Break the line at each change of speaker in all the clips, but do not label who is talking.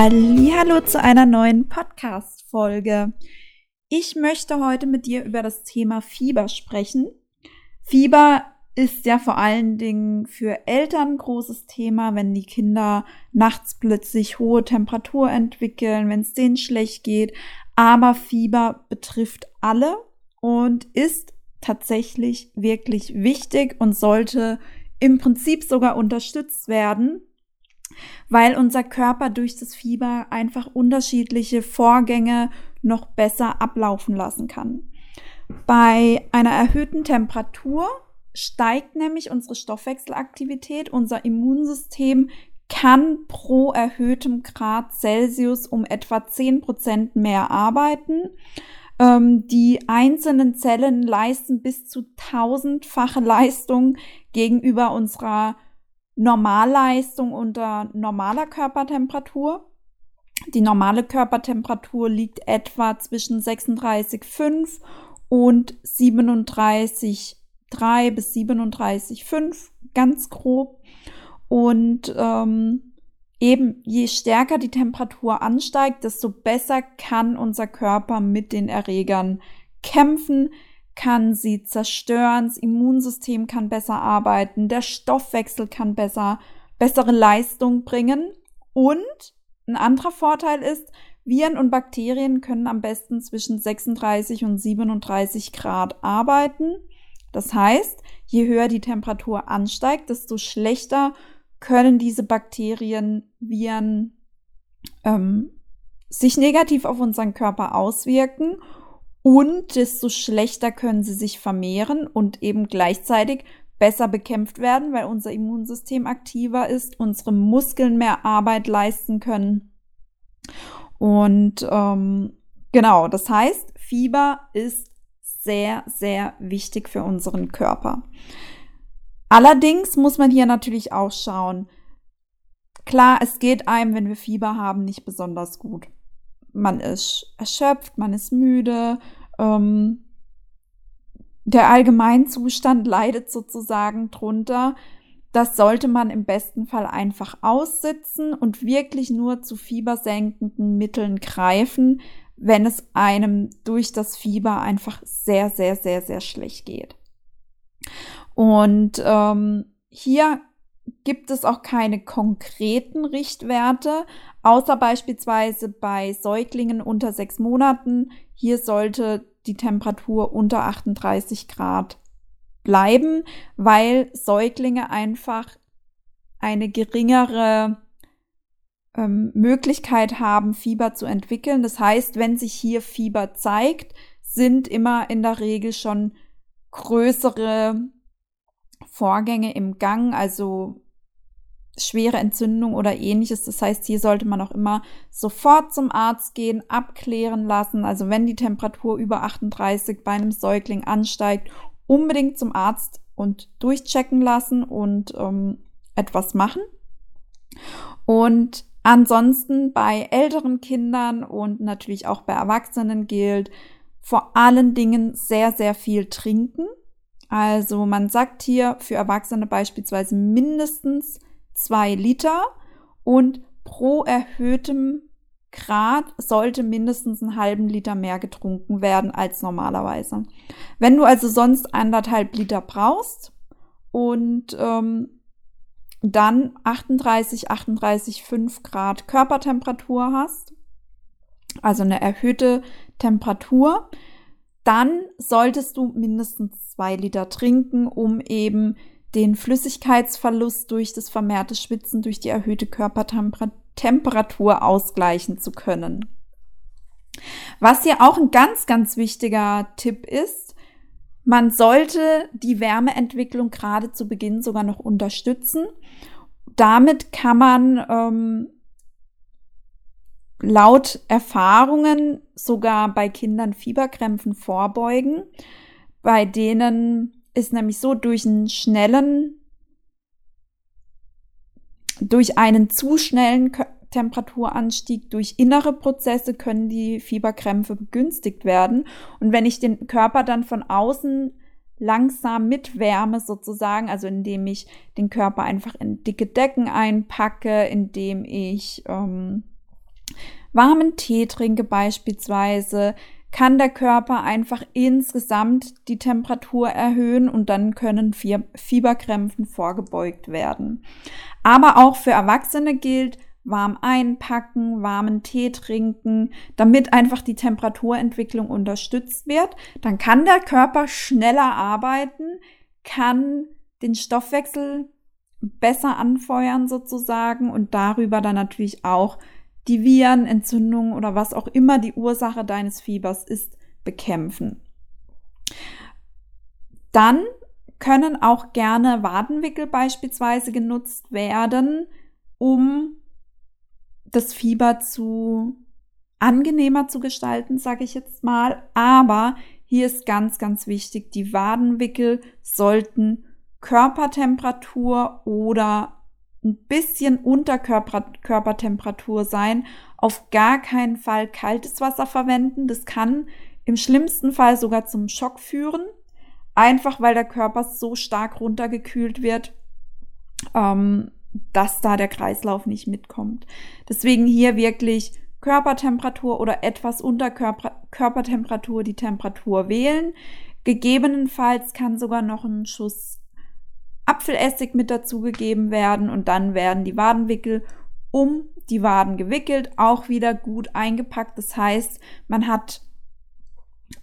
Hallo zu einer neuen Podcast Folge. Ich möchte heute mit dir über das Thema Fieber sprechen. Fieber ist ja vor allen Dingen für Eltern ein großes Thema, wenn die Kinder nachts plötzlich hohe Temperatur entwickeln, wenn es denen schlecht geht. Aber Fieber betrifft alle und ist tatsächlich wirklich wichtig und sollte im Prinzip sogar unterstützt werden weil unser Körper durch das Fieber einfach unterschiedliche Vorgänge noch besser ablaufen lassen kann. Bei einer erhöhten Temperatur steigt nämlich unsere Stoffwechselaktivität, unser Immunsystem kann pro erhöhtem Grad Celsius um etwa 10% mehr arbeiten. Ähm, die einzelnen Zellen leisten bis zu tausendfache Leistung gegenüber unserer Normalleistung unter normaler Körpertemperatur. Die normale Körpertemperatur liegt etwa zwischen 36,5 und 37,3 bis 37,5, ganz grob. Und ähm, eben je stärker die Temperatur ansteigt, desto besser kann unser Körper mit den Erregern kämpfen, kann sie zerstören, das Immunsystem kann besser arbeiten, der Stoffwechsel kann besser, bessere Leistung bringen. Und ein anderer Vorteil ist, Viren und Bakterien können am besten zwischen 36 und 37 Grad arbeiten. Das heißt, je höher die Temperatur ansteigt, desto schlechter können diese Bakterien, Viren ähm, sich negativ auf unseren Körper auswirken und desto schlechter können sie sich vermehren und eben gleichzeitig besser bekämpft werden, weil unser Immunsystem aktiver ist, unsere Muskeln mehr Arbeit leisten können. Und ähm, genau, das heißt, Fieber ist sehr, sehr wichtig für unseren Körper. Allerdings muss man hier natürlich auch schauen. Klar, es geht einem, wenn wir Fieber haben, nicht besonders gut man ist erschöpft, man ist müde, ähm, der Allgemeinzustand leidet sozusagen drunter. Das sollte man im besten Fall einfach aussitzen und wirklich nur zu fiebersenkenden Mitteln greifen, wenn es einem durch das Fieber einfach sehr, sehr, sehr, sehr schlecht geht. Und ähm, hier gibt es auch keine konkreten Richtwerte, außer beispielsweise bei Säuglingen unter sechs Monaten. Hier sollte die Temperatur unter 38 Grad bleiben, weil Säuglinge einfach eine geringere ähm, Möglichkeit haben, Fieber zu entwickeln. Das heißt, wenn sich hier Fieber zeigt, sind immer in der Regel schon größere Vorgänge im Gang, also schwere Entzündung oder ähnliches. Das heißt, hier sollte man auch immer sofort zum Arzt gehen, abklären lassen. Also wenn die Temperatur über 38 bei einem Säugling ansteigt, unbedingt zum Arzt und durchchecken lassen und ähm, etwas machen. Und ansonsten bei älteren Kindern und natürlich auch bei Erwachsenen gilt vor allen Dingen sehr, sehr viel trinken. Also man sagt hier für Erwachsene beispielsweise mindestens zwei Liter und pro erhöhtem Grad sollte mindestens einen halben Liter mehr getrunken werden als normalerweise. Wenn du also sonst anderthalb Liter brauchst und ähm, dann 38, 38, 5 Grad Körpertemperatur hast, also eine erhöhte Temperatur, dann solltest du mindestens zwei Liter trinken, um eben den Flüssigkeitsverlust durch das vermehrte Schwitzen, durch die erhöhte Körpertemperatur ausgleichen zu können. Was hier auch ein ganz, ganz wichtiger Tipp ist, Man sollte die Wärmeentwicklung gerade zu Beginn sogar noch unterstützen. Damit kann man ähm, laut Erfahrungen sogar bei Kindern Fieberkrämpfen vorbeugen. Bei denen ist nämlich so durch einen schnellen, durch einen zu schnellen Temperaturanstieg durch innere Prozesse können die Fieberkrämpfe begünstigt werden. Und wenn ich den Körper dann von außen langsam mit Wärme sozusagen, also indem ich den Körper einfach in dicke Decken einpacke, indem ich ähm, warmen Tee trinke beispielsweise, kann der Körper einfach insgesamt die Temperatur erhöhen und dann können Fieberkrämpfen vorgebeugt werden. Aber auch für Erwachsene gilt, warm einpacken, warmen Tee trinken, damit einfach die Temperaturentwicklung unterstützt wird. Dann kann der Körper schneller arbeiten, kann den Stoffwechsel besser anfeuern sozusagen und darüber dann natürlich auch die Viren, Entzündungen oder was auch immer die Ursache deines Fiebers ist, bekämpfen. Dann können auch gerne Wadenwickel beispielsweise genutzt werden, um das Fieber zu angenehmer zu gestalten, sage ich jetzt mal. Aber hier ist ganz, ganz wichtig, die Wadenwickel sollten Körpertemperatur oder ein bisschen unter Körper, Körpertemperatur sein. Auf gar keinen Fall kaltes Wasser verwenden. Das kann im schlimmsten Fall sogar zum Schock führen. Einfach weil der Körper so stark runtergekühlt wird. Ähm, dass da der Kreislauf nicht mitkommt. Deswegen hier wirklich Körpertemperatur oder etwas unter Körper Körpertemperatur die Temperatur wählen. Gegebenenfalls kann sogar noch ein Schuss Apfelessig mit dazugegeben werden und dann werden die Wadenwickel um die Waden gewickelt, auch wieder gut eingepackt. Das heißt, man hat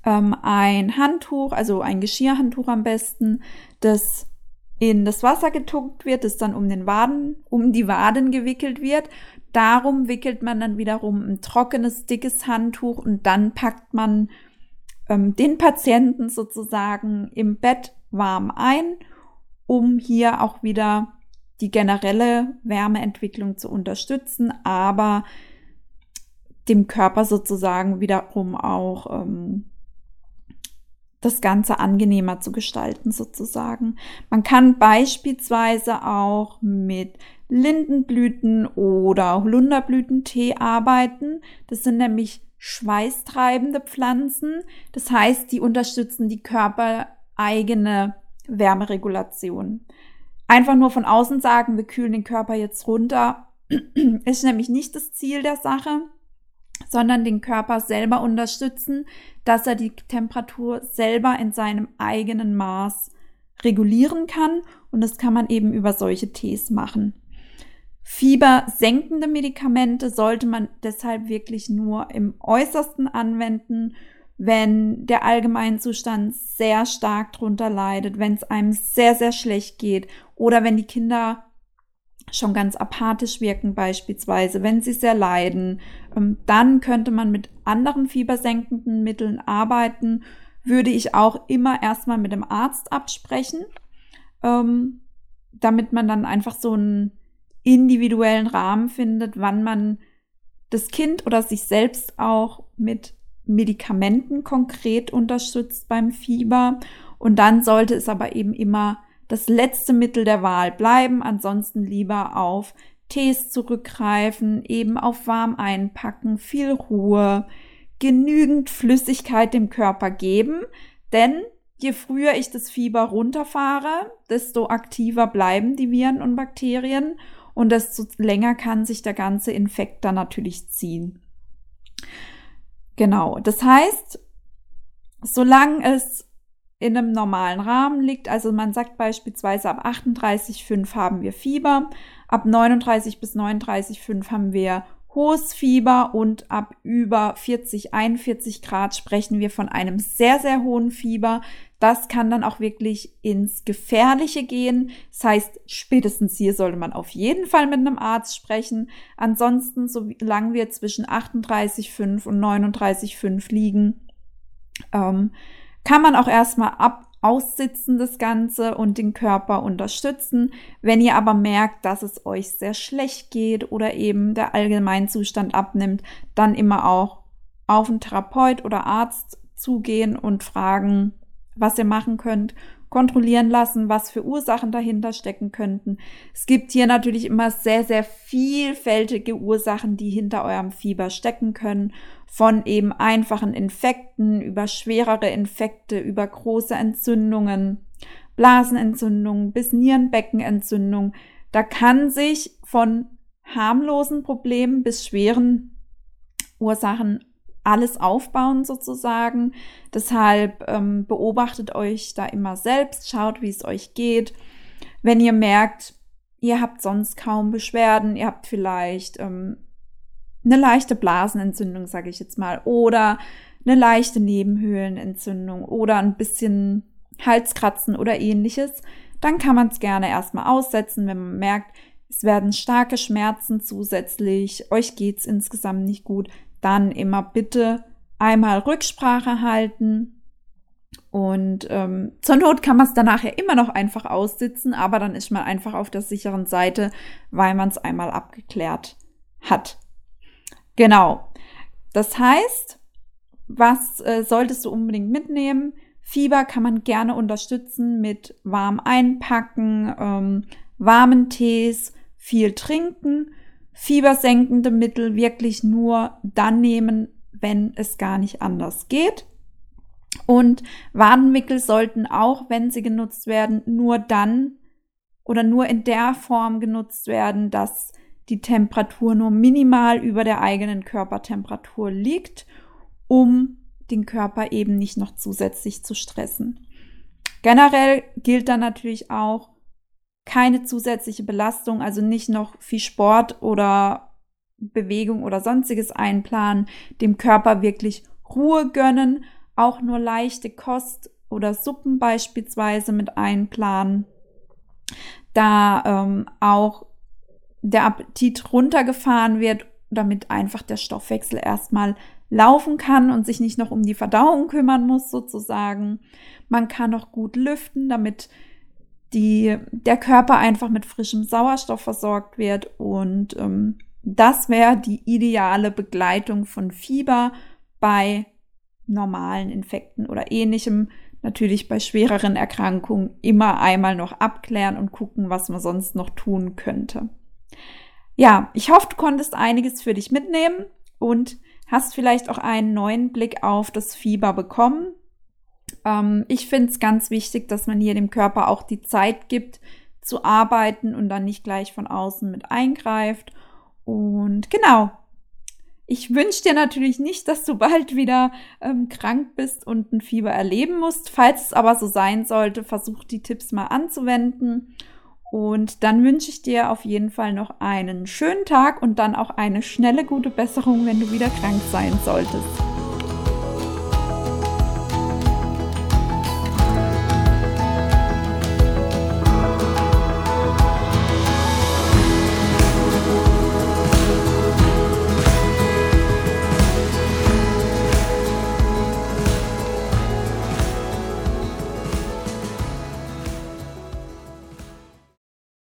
ähm, ein Handtuch, also ein Geschirrhandtuch am besten, das in das Wasser getunkt wird, das dann um den Waden, um die Waden gewickelt wird. Darum wickelt man dann wiederum ein trockenes, dickes Handtuch und dann packt man ähm, den Patienten sozusagen im Bett warm ein, um hier auch wieder die generelle Wärmeentwicklung zu unterstützen, aber dem Körper sozusagen wiederum auch ähm, das Ganze angenehmer zu gestalten sozusagen. Man kann beispielsweise auch mit Lindenblüten oder Holunderblütentee arbeiten. Das sind nämlich schweißtreibende Pflanzen. Das heißt, die unterstützen die körpereigene Wärmeregulation. Einfach nur von außen sagen, wir kühlen den Körper jetzt runter, ist nämlich nicht das Ziel der Sache sondern den Körper selber unterstützen, dass er die Temperatur selber in seinem eigenen Maß regulieren kann. Und das kann man eben über solche Tees machen. Fiebersenkende Medikamente sollte man deshalb wirklich nur im äußersten anwenden, wenn der Allgemeinzustand sehr stark drunter leidet, wenn es einem sehr, sehr schlecht geht oder wenn die Kinder schon ganz apathisch wirken beispielsweise, wenn sie sehr leiden, ähm, dann könnte man mit anderen fiebersenkenden Mitteln arbeiten, würde ich auch immer erstmal mit dem Arzt absprechen, ähm, damit man dann einfach so einen individuellen Rahmen findet, wann man das Kind oder sich selbst auch mit Medikamenten konkret unterstützt beim Fieber. Und dann sollte es aber eben immer das letzte Mittel der Wahl bleiben, ansonsten lieber auf Tees zurückgreifen, eben auf warm einpacken, viel Ruhe, genügend Flüssigkeit dem Körper geben, denn je früher ich das Fieber runterfahre, desto aktiver bleiben die Viren und Bakterien und desto länger kann sich der ganze Infekt dann natürlich ziehen. Genau, das heißt, solange es in einem normalen Rahmen liegt. Also man sagt beispielsweise ab 38,5 haben wir Fieber, ab 39 bis 39,5 haben wir hohes Fieber und ab über 40, 41 Grad sprechen wir von einem sehr, sehr hohen Fieber. Das kann dann auch wirklich ins Gefährliche gehen. Das heißt, spätestens hier sollte man auf jeden Fall mit einem Arzt sprechen. Ansonsten, solange wir zwischen 38,5 und 39,5 liegen, ähm, kann man auch erstmal ab, aussitzen das Ganze und den Körper unterstützen. Wenn ihr aber merkt, dass es euch sehr schlecht geht oder eben der Allgemeinzustand abnimmt, dann immer auch auf einen Therapeut oder Arzt zugehen und fragen, was ihr machen könnt kontrollieren lassen, was für Ursachen dahinter stecken könnten. Es gibt hier natürlich immer sehr, sehr vielfältige Ursachen, die hinter eurem Fieber stecken können. Von eben einfachen Infekten über schwerere Infekte, über große Entzündungen, Blasenentzündungen bis Nierenbeckenentzündung. Da kann sich von harmlosen Problemen bis schweren Ursachen alles aufbauen sozusagen. Deshalb ähm, beobachtet euch da immer selbst, schaut, wie es euch geht. Wenn ihr merkt, ihr habt sonst kaum Beschwerden, ihr habt vielleicht ähm, eine leichte Blasenentzündung, sage ich jetzt mal, oder eine leichte Nebenhöhlenentzündung oder ein bisschen Halskratzen oder ähnliches, dann kann man es gerne erstmal aussetzen, wenn man merkt, es werden starke Schmerzen zusätzlich, euch geht es insgesamt nicht gut, dann immer bitte einmal Rücksprache halten. Und ähm, zur Not kann man es danach ja immer noch einfach aussitzen, aber dann ist man einfach auf der sicheren Seite, weil man es einmal abgeklärt hat. Genau. Das heißt, was äh, solltest du unbedingt mitnehmen? Fieber kann man gerne unterstützen mit warm einpacken, ähm, warmen Tees, viel trinken fiebersenkende Mittel wirklich nur dann nehmen, wenn es gar nicht anders geht. Und Wadenwickel sollten auch, wenn sie genutzt werden, nur dann oder nur in der Form genutzt werden, dass die Temperatur nur minimal über der eigenen Körpertemperatur liegt, um den Körper eben nicht noch zusätzlich zu stressen. Generell gilt dann natürlich auch, keine zusätzliche Belastung, also nicht noch viel Sport oder Bewegung oder sonstiges einplanen, dem Körper wirklich Ruhe gönnen, auch nur leichte Kost oder Suppen beispielsweise mit einplanen, da ähm, auch der Appetit runtergefahren wird, damit einfach der Stoffwechsel erstmal laufen kann und sich nicht noch um die Verdauung kümmern muss sozusagen. Man kann auch gut lüften, damit die, der Körper einfach mit frischem Sauerstoff versorgt wird. Und ähm, das wäre die ideale Begleitung von Fieber bei normalen Infekten oder ähnlichem. Natürlich bei schwereren Erkrankungen immer einmal noch abklären und gucken, was man sonst noch tun könnte. Ja, ich hoffe, du konntest einiges für dich mitnehmen und hast vielleicht auch einen neuen Blick auf das Fieber bekommen. Ähm, ich finde es ganz wichtig, dass man hier dem Körper auch die Zeit gibt zu arbeiten und dann nicht gleich von außen mit eingreift. Und genau, ich wünsche dir natürlich nicht, dass du bald wieder ähm, krank bist und ein Fieber erleben musst. Falls es aber so sein sollte, versuch die Tipps mal anzuwenden. Und dann wünsche ich dir auf jeden Fall noch einen schönen Tag und dann auch eine schnelle gute Besserung, wenn du wieder krank sein solltest.